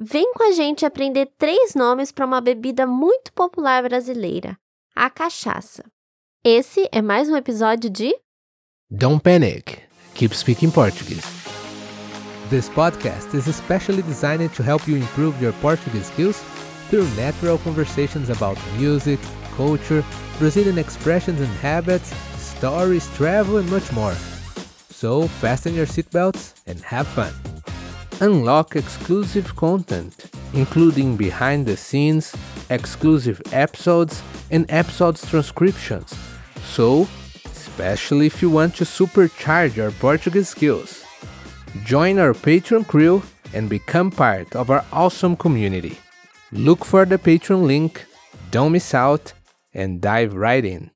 Vem com a gente aprender três nomes para uma bebida muito popular brasileira, a cachaça. Esse é mais um episódio de Don't Panic, Keep Speaking Portuguese. This podcast is especially designed to help you improve your Portuguese skills through natural conversations about music, culture, Brazilian expressions and habits, stories, travel, and much more. So fasten your seatbelts and have fun. Unlock exclusive content, including behind the scenes, exclusive episodes, and episodes transcriptions. So, especially if you want to supercharge your Portuguese skills. Join our Patreon crew and become part of our awesome community. Look for the Patreon link, don't miss out, and dive right in.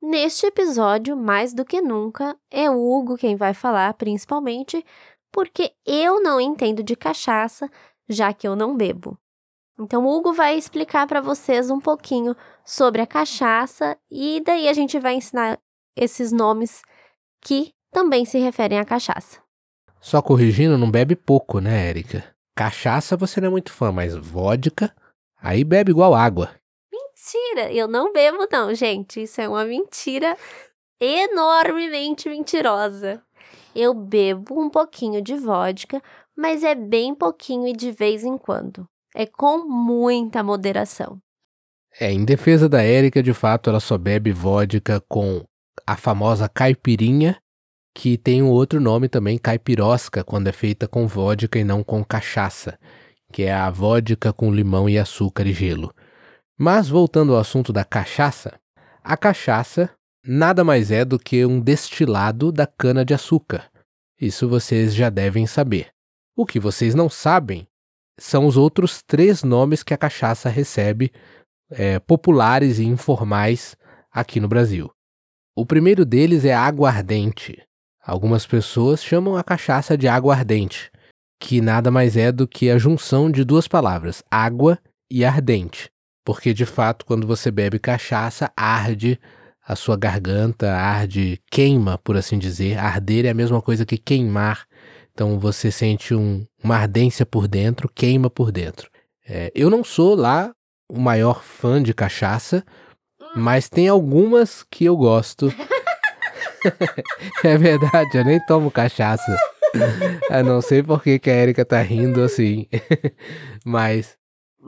Neste episódio, mais do que nunca, é o Hugo quem vai falar, principalmente porque eu não entendo de cachaça, já que eu não bebo. Então, o Hugo vai explicar para vocês um pouquinho sobre a cachaça e daí a gente vai ensinar esses nomes que também se referem à cachaça. Só corrigindo, não bebe pouco, né, Érica? Cachaça você não é muito fã, mas vodka, aí bebe igual água. Mentira! Eu não bebo, não, gente. Isso é uma mentira enormemente mentirosa. Eu bebo um pouquinho de vodka, mas é bem pouquinho e de vez em quando. É com muita moderação. É, em defesa da Érica, de fato, ela só bebe vodka com a famosa caipirinha, que tem um outro nome também, caipirosca, quando é feita com vodka e não com cachaça, que é a vodka com limão e açúcar e gelo. Mas voltando ao assunto da cachaça, a cachaça nada mais é do que um destilado da cana-de-açúcar. Isso vocês já devem saber. O que vocês não sabem são os outros três nomes que a cachaça recebe, é, populares e informais aqui no Brasil. O primeiro deles é aguardente. Algumas pessoas chamam a cachaça de aguardente, que nada mais é do que a junção de duas palavras, água e ardente. Porque de fato, quando você bebe cachaça, arde a sua garganta arde, queima, por assim dizer. Arder é a mesma coisa que queimar. Então você sente um, uma ardência por dentro, queima por dentro. É, eu não sou lá o maior fã de cachaça, mas tem algumas que eu gosto. é verdade, eu nem tomo cachaça. Eu não sei por que, que a Erika tá rindo assim. mas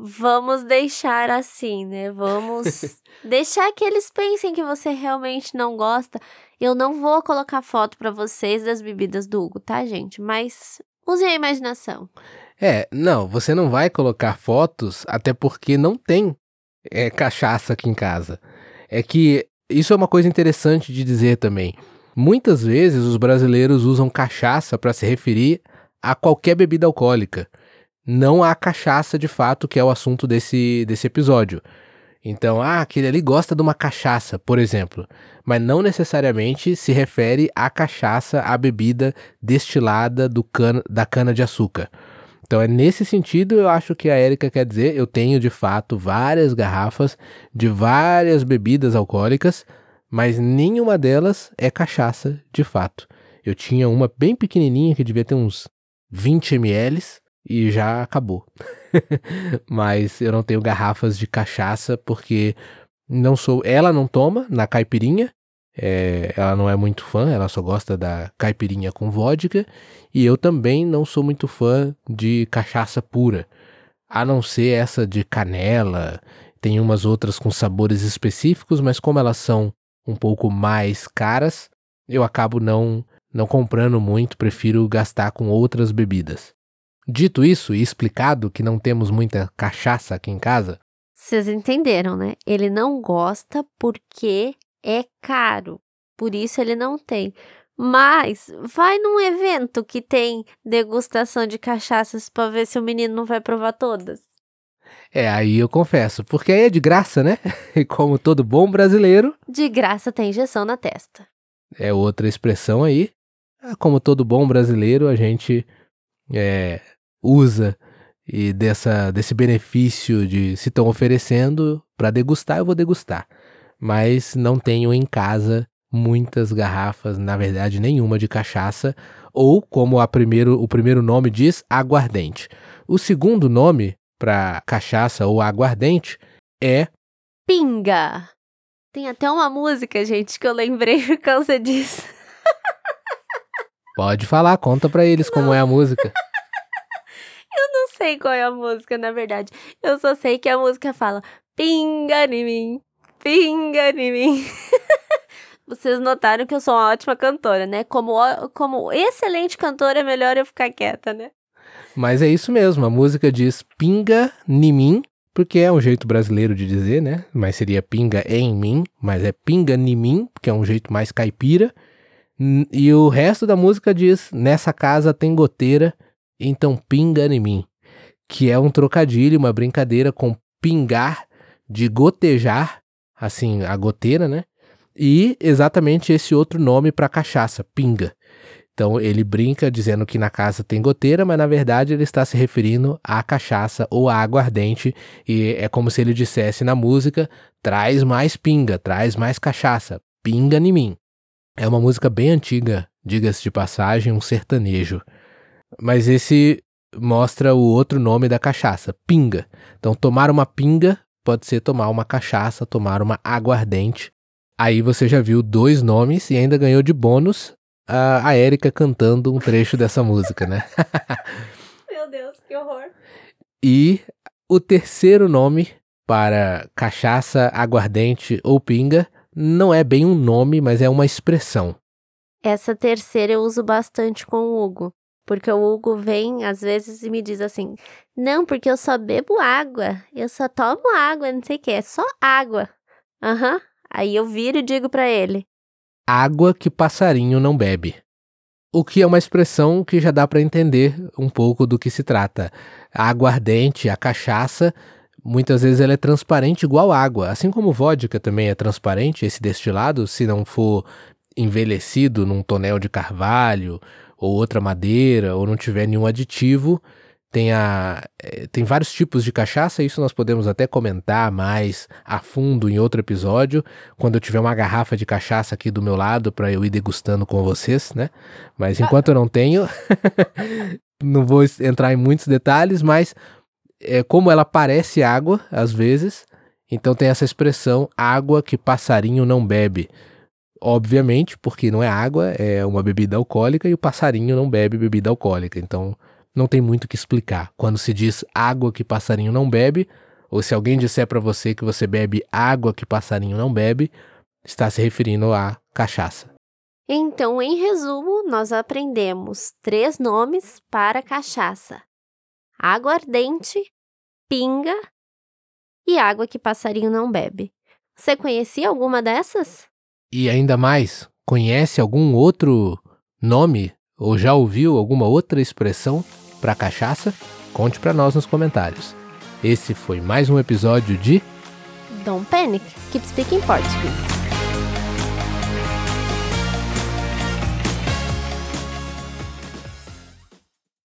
vamos deixar assim, né? Vamos deixar que eles pensem que você realmente não gosta. Eu não vou colocar foto para vocês das bebidas do Hugo, tá, gente? Mas usem a imaginação. É, não, você não vai colocar fotos, até porque não tem é, cachaça aqui em casa. É que isso é uma coisa interessante de dizer também. Muitas vezes os brasileiros usam cachaça para se referir a qualquer bebida alcoólica não a cachaça de fato, que é o assunto desse, desse episódio. Então, ah, aquele ali gosta de uma cachaça, por exemplo, mas não necessariamente se refere à cachaça, à bebida destilada do cana, da cana-de-açúcar. Então, é nesse sentido eu acho que a Érica quer dizer, eu tenho de fato várias garrafas de várias bebidas alcoólicas, mas nenhuma delas é cachaça de fato. Eu tinha uma bem pequenininha que devia ter uns 20 ml, e já acabou. Mas eu não tenho garrafas de cachaça porque não sou. Ela não toma na caipirinha. É, ela não é muito fã, ela só gosta da caipirinha com vodka. E eu também não sou muito fã de cachaça pura. A não ser essa de canela. Tem umas outras com sabores específicos, mas como elas são um pouco mais caras, eu acabo não não comprando muito, prefiro gastar com outras bebidas. Dito isso e explicado que não temos muita cachaça aqui em casa. Vocês entenderam, né? Ele não gosta porque é caro. Por isso ele não tem. Mas vai num evento que tem degustação de cachaças para ver se o menino não vai provar todas. É, aí eu confesso, porque aí é de graça, né? E como todo bom brasileiro. De graça tem injeção na testa. É outra expressão aí. Como todo bom brasileiro, a gente é, usa e dessa, desse benefício de se estão oferecendo para degustar, eu vou degustar. Mas não tenho em casa muitas garrafas, na verdade nenhuma de cachaça, ou como a primeiro, o primeiro nome diz, aguardente. O segundo nome para cachaça ou aguardente é pinga. Tem até uma música, gente, que eu lembrei por causa disso. Pode falar, conta para eles Não. como é a música. Sei qual é a música, na verdade. Eu só sei que a música fala pinga em mim, pinga em mim. Vocês notaram que eu sou uma ótima cantora, né? Como, como excelente cantora, é melhor eu ficar quieta, né? Mas é isso mesmo, a música diz pinga em mim, porque é um jeito brasileiro de dizer, né? Mas seria pinga em mim, mas é pinga em mim, porque é um jeito mais caipira. E o resto da música diz: Nessa casa tem goteira, então pinga em mim. Que é um trocadilho, uma brincadeira com pingar, de gotejar, assim, a goteira, né? e exatamente esse outro nome para cachaça, pinga. Então ele brinca dizendo que na casa tem goteira, mas na verdade ele está se referindo à cachaça ou à aguardente, e é como se ele dissesse na música: traz mais pinga, traz mais cachaça, pinga em mim. É uma música bem antiga, diga-se de passagem, um sertanejo. Mas esse mostra o outro nome da cachaça, pinga. Então tomar uma pinga pode ser tomar uma cachaça, tomar uma aguardente. Aí você já viu dois nomes e ainda ganhou de bônus a, a Erika cantando um trecho dessa música, né? Meu Deus, que horror. E o terceiro nome para cachaça, aguardente ou pinga não é bem um nome, mas é uma expressão. Essa terceira eu uso bastante com o Hugo. Porque o Hugo vem às vezes e me diz assim: Não, porque eu só bebo água. Eu só tomo água, não sei o que. É só água. Aham. Uhum. Aí eu viro e digo para ele: Água que passarinho não bebe. O que é uma expressão que já dá para entender um pouco do que se trata. A aguardente, a cachaça, muitas vezes ela é transparente igual água. Assim como vodka também é transparente, esse destilado, se não for envelhecido num tonel de carvalho ou outra madeira, ou não tiver nenhum aditivo, tem, a, eh, tem vários tipos de cachaça, isso nós podemos até comentar mais a fundo em outro episódio, quando eu tiver uma garrafa de cachaça aqui do meu lado para eu ir degustando com vocês, né? Mas enquanto eu não tenho, não vou entrar em muitos detalhes, mas é, como ela parece água, às vezes, então tem essa expressão água que passarinho não bebe. Obviamente, porque não é água, é uma bebida alcoólica e o passarinho não bebe bebida alcoólica. Então, não tem muito o que explicar. Quando se diz água que passarinho não bebe, ou se alguém disser para você que você bebe água que passarinho não bebe, está se referindo à cachaça. Então, em resumo, nós aprendemos três nomes para cachaça: aguardente, pinga e água que passarinho não bebe. Você conhecia alguma dessas? E ainda mais, conhece algum outro nome ou já ouviu alguma outra expressão para cachaça? Conte para nós nos comentários. Esse foi mais um episódio de Don't Panic, Keep Speaking Portuguese.